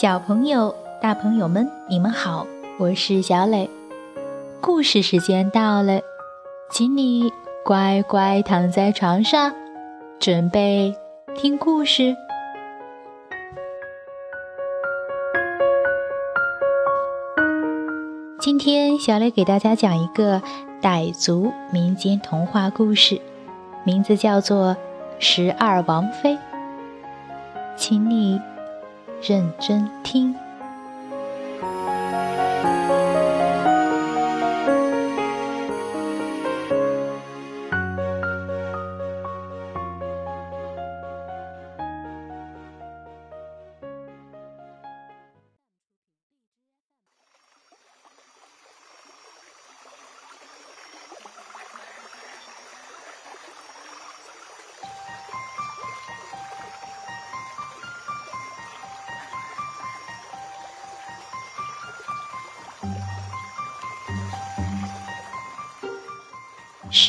小朋友、大朋友们，你们好，我是小磊。故事时间到了，请你乖乖躺在床上，准备听故事。今天，小磊给大家讲一个傣族民间童话故事，名字叫做《十二王妃》，请你。认真听。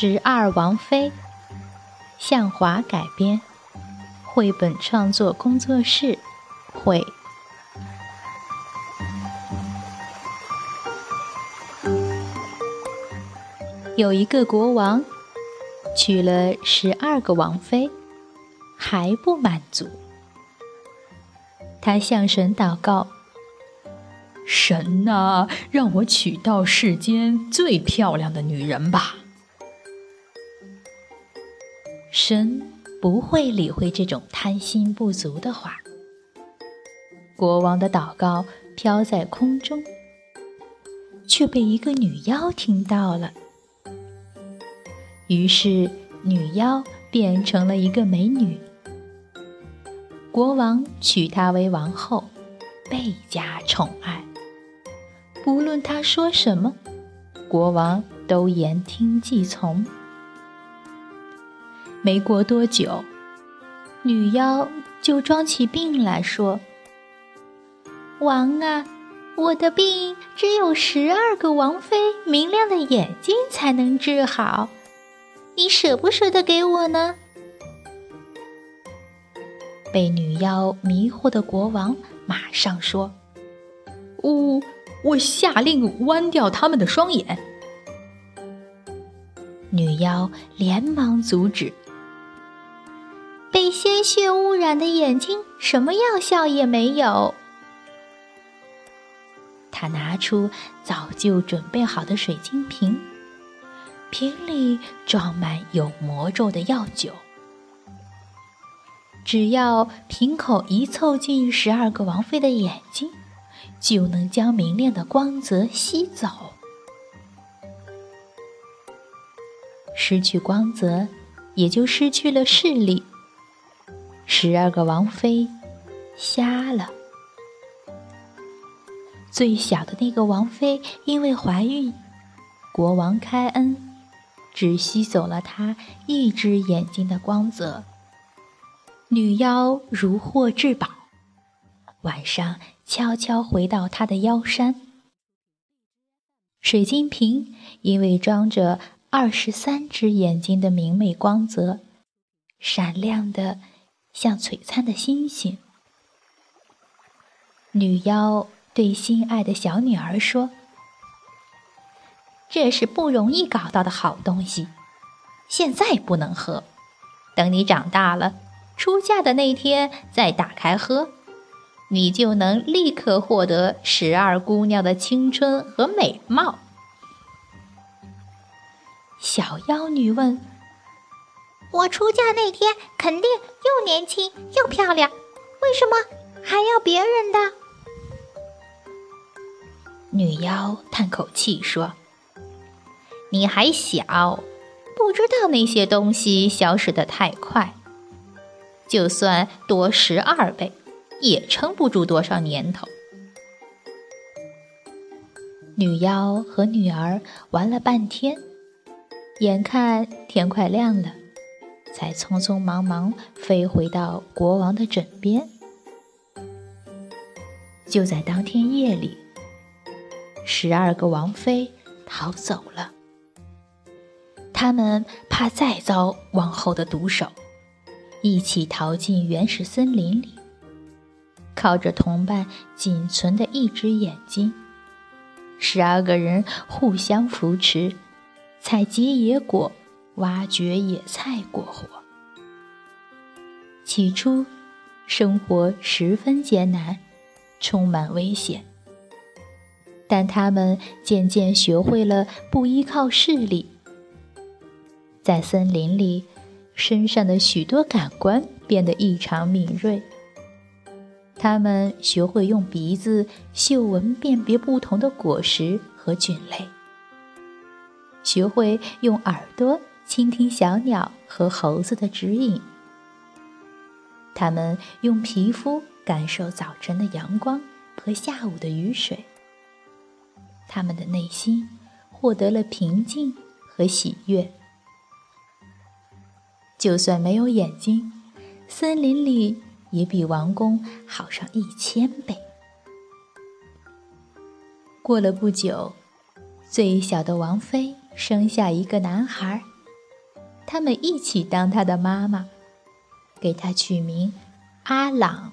十二王妃，向华改编，绘本创作工作室绘。有一个国王，娶了十二个王妃，还不满足。他向神祷告：“神啊，让我娶到世间最漂亮的女人吧！”神不会理会这种贪心不足的话。国王的祷告飘在空中，却被一个女妖听到了。于是，女妖变成了一个美女。国王娶她为王后，倍加宠爱。不论她说什么，国王都言听计从。没过多久，女妖就装起病来说：“王啊，我的病只有十二个王妃明亮的眼睛才能治好，你舍不舍得给我呢？”被女妖迷惑的国王马上说：“我我下令剜掉他们的双眼。”女妖连忙阻止。鲜血污染的眼睛，什么药效也没有。他拿出早就准备好的水晶瓶，瓶里装满有魔咒的药酒。只要瓶口一凑近十二个王妃的眼睛，就能将明亮的光泽吸走。失去光泽，也就失去了视力。十二个王妃瞎了，最小的那个王妃因为怀孕，国王开恩，只吸走了她一只眼睛的光泽。女妖如获至宝，晚上悄悄回到她的腰山。水晶瓶因为装着二十三只眼睛的明媚光泽，闪亮的。像璀璨的星星。女妖对心爱的小女儿说：“这是不容易搞到的好东西，现在不能喝。等你长大了，出嫁的那天再打开喝，你就能立刻获得十二姑娘的青春和美貌。”小妖女问。我出嫁那天肯定又年轻又漂亮，为什么还要别人的？女妖叹口气说：“你还小，不知道那些东西消失的太快。就算多十二倍，也撑不住多少年头。”女妖和女儿玩了半天，眼看天快亮了。才匆匆忙忙飞回到国王的枕边。就在当天夜里，十二个王妃逃走了。他们怕再遭王后的毒手，一起逃进原始森林里。靠着同伴仅存的一只眼睛，十二个人互相扶持，采集野果，挖掘野菜过活。起初，生活十分艰难，充满危险。但他们渐渐学会了不依靠势力，在森林里，身上的许多感官变得异常敏锐。他们学会用鼻子嗅闻辨别不同的果实和菌类，学会用耳朵倾听小鸟和猴子的指引。他们用皮肤感受早晨的阳光和下午的雨水。他们的内心获得了平静和喜悦。就算没有眼睛，森林里也比王宫好上一千倍。过了不久，最小的王妃生下一个男孩，他们一起当他的妈妈，给他取名阿朗。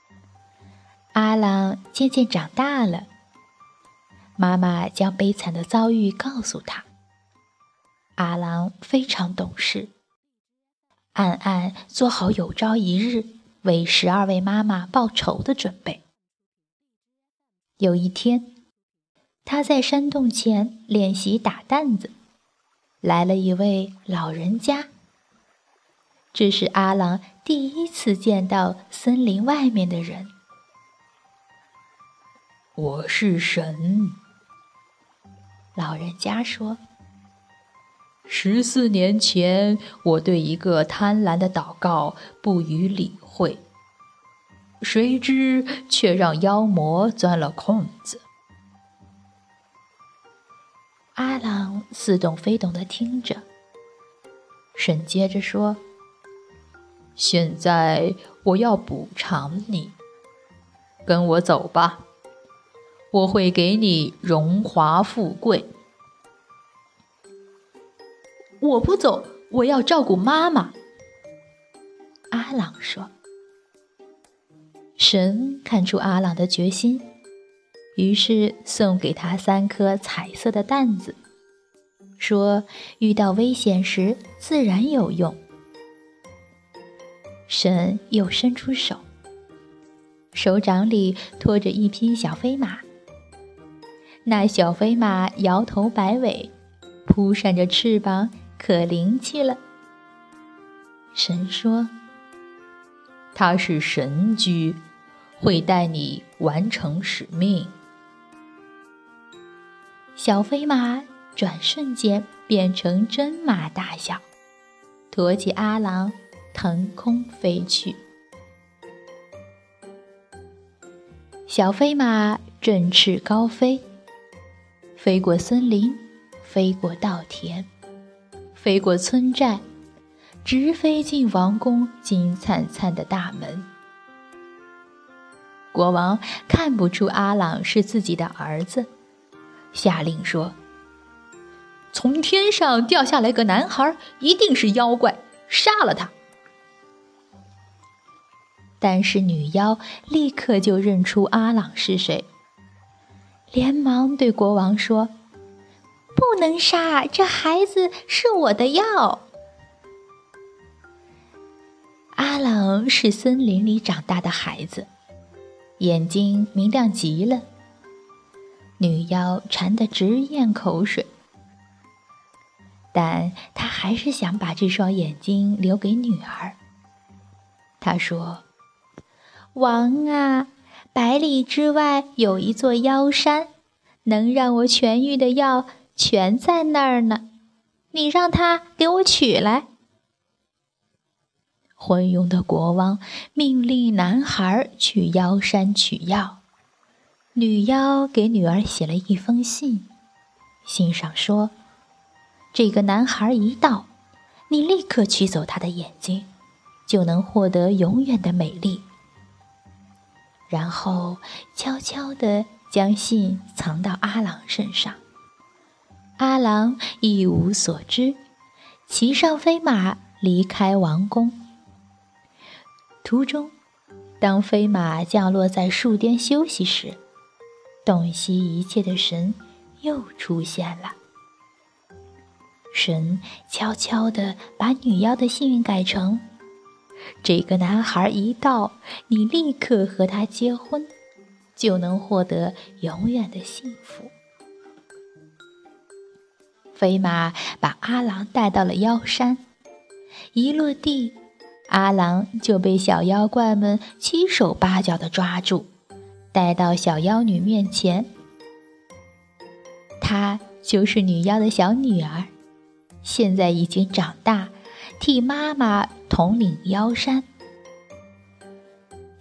阿朗渐渐长大了。妈妈将悲惨的遭遇告诉他。阿郎非常懂事，暗暗做好有朝一日为十二位妈妈报仇的准备。有一天，他在山洞前练习打担子，来了一位老人家。这是阿郎第一次见到森林外面的人。我是神。老人家说：“十四年前，我对一个贪婪的祷告不予理会，谁知却让妖魔钻了空子。”阿郎似懂非懂的听着，神接着说：“现在我要补偿你，跟我走吧。”我会给你荣华富贵。我不走，我要照顾妈妈。阿朗说。神看出阿朗的决心，于是送给他三颗彩色的蛋子，说遇到危险时自然有用。神又伸出手，手掌里托着一匹小飞马。那小飞马摇头摆尾，扑扇着翅膀，可灵气了。神说：“它是神驹，会带你完成使命。”小飞马转瞬间变成真马大小，驮起阿郎腾空飞去。小飞马振翅高飞。飞过森林，飞过稻田，飞过村寨，直飞进王宫金灿灿的大门。国王看不出阿朗是自己的儿子，下令说：“从天上掉下来个男孩，一定是妖怪，杀了他。”但是女妖立刻就认出阿朗是谁。连忙对国王说：“不能杀，这孩子是我的药。”阿朗是森林里长大的孩子，眼睛明亮极了。女妖馋得直咽口水，但她还是想把这双眼睛留给女儿。她说：“王啊！”百里之外有一座妖山，能让我痊愈的药全在那儿呢。你让他给我取来。昏庸的国王命令男孩去妖山取药。女妖给女儿写了一封信，信上说：“这个男孩一到，你立刻取走他的眼睛，就能获得永远的美丽。”然后悄悄地将信藏到阿郎身上。阿郎一无所知，骑上飞马离开王宫。途中，当飞马降落在树巅休息时，洞悉一切的神又出现了。神悄悄地把女妖的幸运改成：这个男孩一到，你立刻和他结婚，就能获得永远的幸福。飞马把阿郎带到了妖山，一落地。阿郎就被小妖怪们七手八脚的抓住，带到小妖女面前。她就是女妖的小女儿，现在已经长大，替妈妈统领妖山。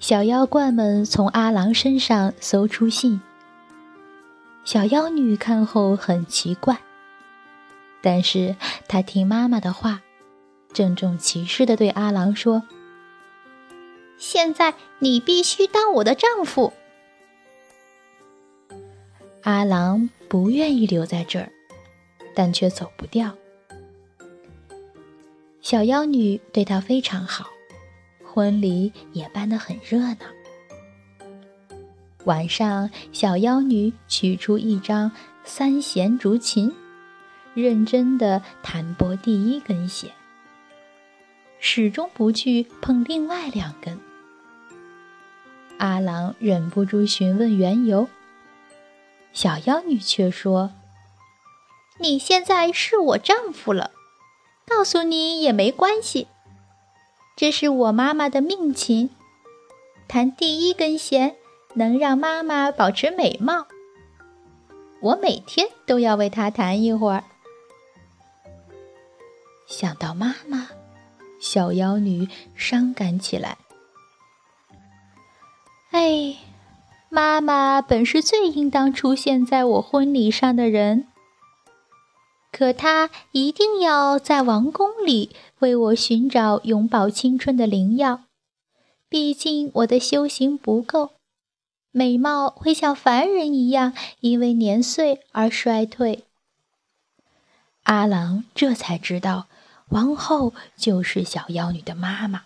小妖怪们从阿郎身上搜出信，小妖女看后很奇怪，但是她听妈妈的话。郑重其事地对阿郎说：“现在你必须当我的丈夫。”阿郎不愿意留在这儿，但却走不掉。小妖女对他非常好，婚礼也办得很热闹。晚上，小妖女取出一张三弦竹琴，认真地弹拨第一根弦。始终不去碰另外两根。阿郎忍不住询问缘由，小妖女却说：“你现在是我丈夫了，告诉你也没关系。这是我妈妈的命琴，弹第一根弦能让妈妈保持美貌。我每天都要为她弹一会儿。”想到妈妈。小妖女伤感起来。哎，妈妈本是最应当出现在我婚礼上的人，可她一定要在王宫里为我寻找永葆青春的灵药。毕竟我的修行不够，美貌会像凡人一样因为年岁而衰退。阿郎这才知道。王后就是小妖女的妈妈。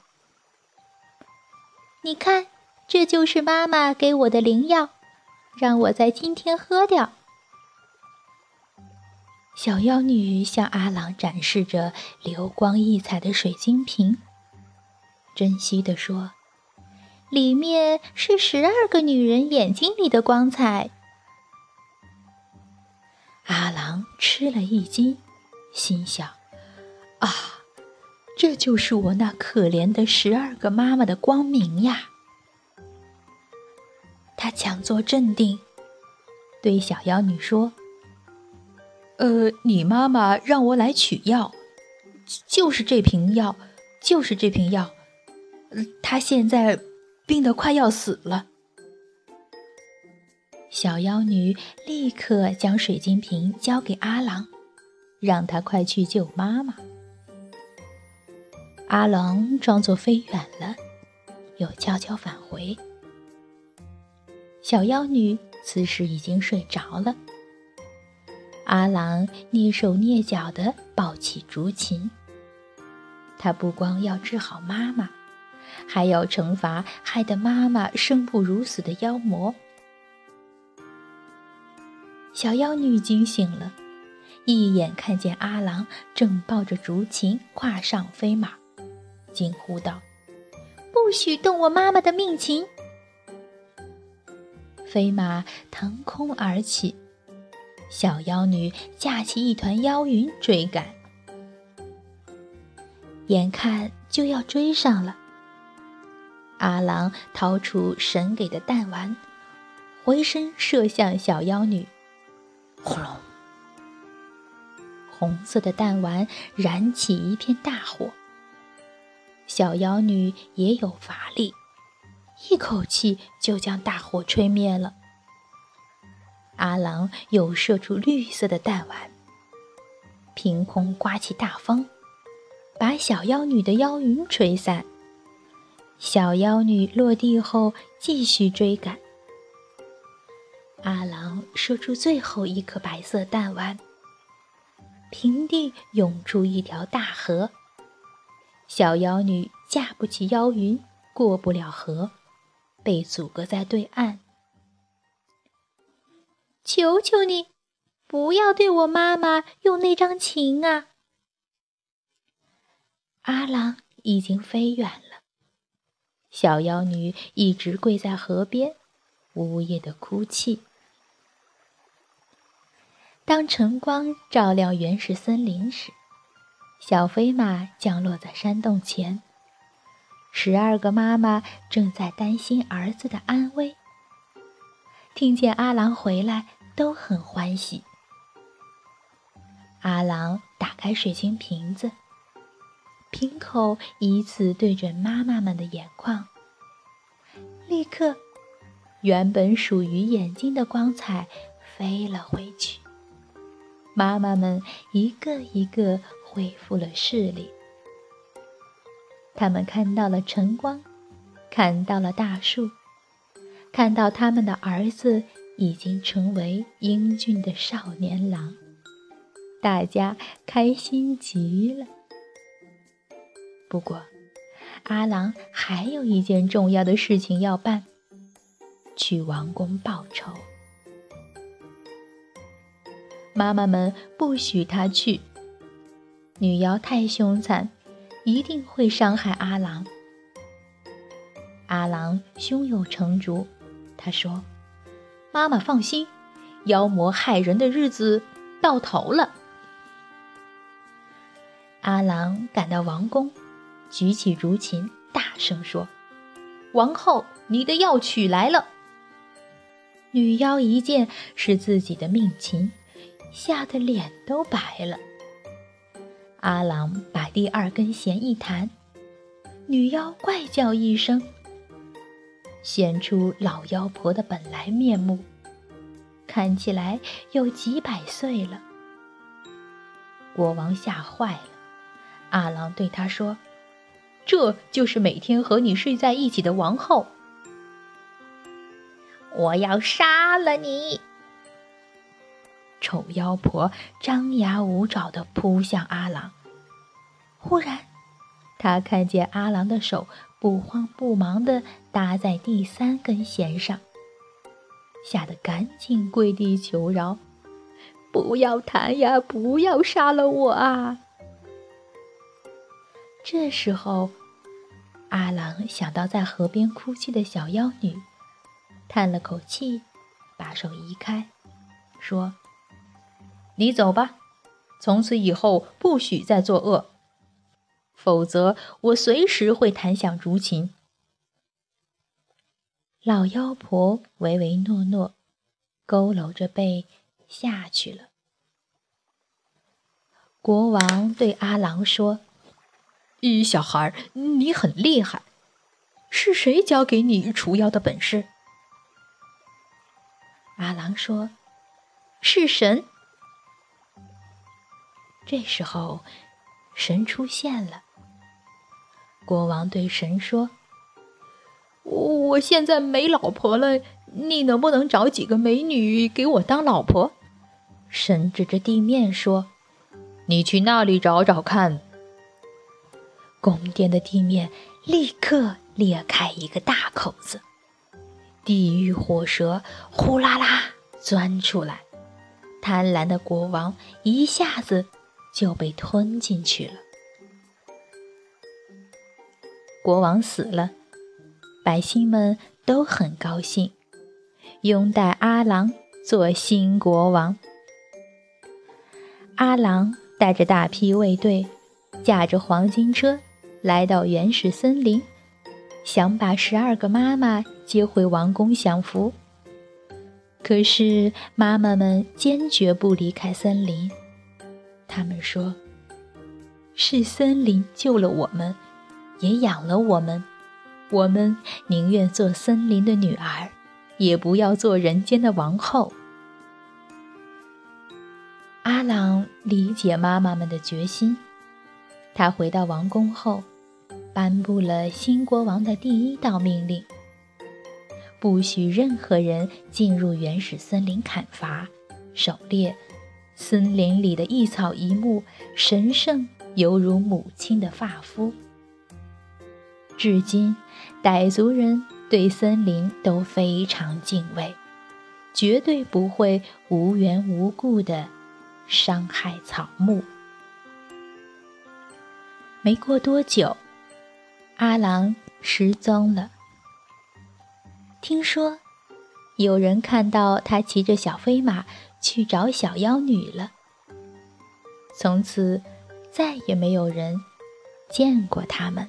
你看，这就是妈妈给我的灵药，让我在今天喝掉。小妖女向阿郎展示着流光溢彩的水晶瓶，珍惜地说：“里面是十二个女人眼睛里的光彩。”阿郎吃了一惊，心想。啊，这就是我那可怜的十二个妈妈的光明呀！他强作镇定，对小妖女说：“呃，你妈妈让我来取药，就是这瓶药，就是这瓶药。她现在病得快要死了。”小妖女立刻将水晶瓶交给阿郎，让他快去救妈妈。阿郎装作飞远了，又悄悄返回。小妖女此时已经睡着了。阿郎蹑手蹑脚地抱起竹琴，他不光要治好妈妈，还要惩罚害得妈妈生不如死的妖魔。小妖女惊醒了，一眼看见阿郎正抱着竹琴跨上飞马。惊呼道：“不许动我妈妈的命琴！”飞马腾空而起，小妖女架起一团妖云追赶，眼看就要追上了。阿郎掏出神给的弹丸，回身射向小妖女，轰隆！红色的弹丸燃起一片大火。小妖女也有法力，一口气就将大火吹灭了。阿郎又射出绿色的弹丸，凭空刮起大风，把小妖女的妖云吹散。小妖女落地后继续追赶。阿郎射出最后一颗白色弹丸，平地涌出一条大河。小妖女架不起妖云，过不了河，被阻隔在对岸。求求你，不要对我妈妈用那张琴啊！阿郎已经飞远了，小妖女一直跪在河边，呜咽的哭泣。当晨光照亮原始森林时，小飞马降落在山洞前。十二个妈妈正在担心儿子的安危，听见阿郎回来都很欢喜。阿郎打开水晶瓶子，瓶口依次对准妈妈们的眼眶，立刻，原本属于眼睛的光彩飞了回去。妈妈们一个一个恢复了视力。他们看到了晨光，看到了大树，看到他们的儿子已经成为英俊的少年郎，大家开心极了。不过，阿郎还有一件重要的事情要办：去王宫报仇。妈妈们不许他去，女妖太凶残。一定会伤害阿郎。阿郎胸有成竹，他说：“妈妈放心，妖魔害人的日子到头了。”阿郎赶到王宫，举起竹琴，大声说：“王后，你的药取来了。”女妖一见是自己的命琴，吓得脸都白了。阿郎把第二根弦一弹，女妖怪叫一声，显出老妖婆的本来面目，看起来有几百岁了。国王吓坏了，阿郎对他说：“这就是每天和你睡在一起的王后，我要杀了你！”丑妖婆张牙舞爪地扑向阿郎。忽然，他看见阿郎的手不慌不忙地搭在第三根弦上，吓得赶紧跪地求饶：“不要弹呀，不要杀了我啊！”这时候，阿郎想到在河边哭泣的小妖女，叹了口气，把手移开。说：“你走吧，从此以后不许再作恶，否则我随时会弹响竹琴。”老妖婆唯唯诺诺，佝偻着背下去了。国王对阿郎说：“一，小孩，你很厉害，是谁教给你除妖的本事？”阿郎说。是神。这时候，神出现了。国王对神说：“我我现在没老婆了，你能不能找几个美女给我当老婆？”神指着地面说：“你去那里找找看。”宫殿的地面立刻裂开一个大口子，地狱火蛇呼啦啦钻出来。贪婪的国王一下子就被吞进去了。国王死了，百姓们都很高兴，拥戴阿郎做新国王。阿郎带着大批卫队，驾着黄金车来到原始森林，想把十二个妈妈接回王宫享福。可是，妈妈们坚决不离开森林。他们说：“是森林救了我们，也养了我们。我们宁愿做森林的女儿，也不要做人间的王后。”阿朗理解妈妈们的决心。他回到王宫后，颁布了新国王的第一道命令。不许任何人进入原始森林砍伐、狩猎。森林里的一草一木神圣，犹如母亲的发肤。至今，傣族人对森林都非常敬畏，绝对不会无缘无故的伤害草木。没过多久，阿郎失踪了。听说有人看到他骑着小飞马去找小妖女了。从此，再也没有人见过他们。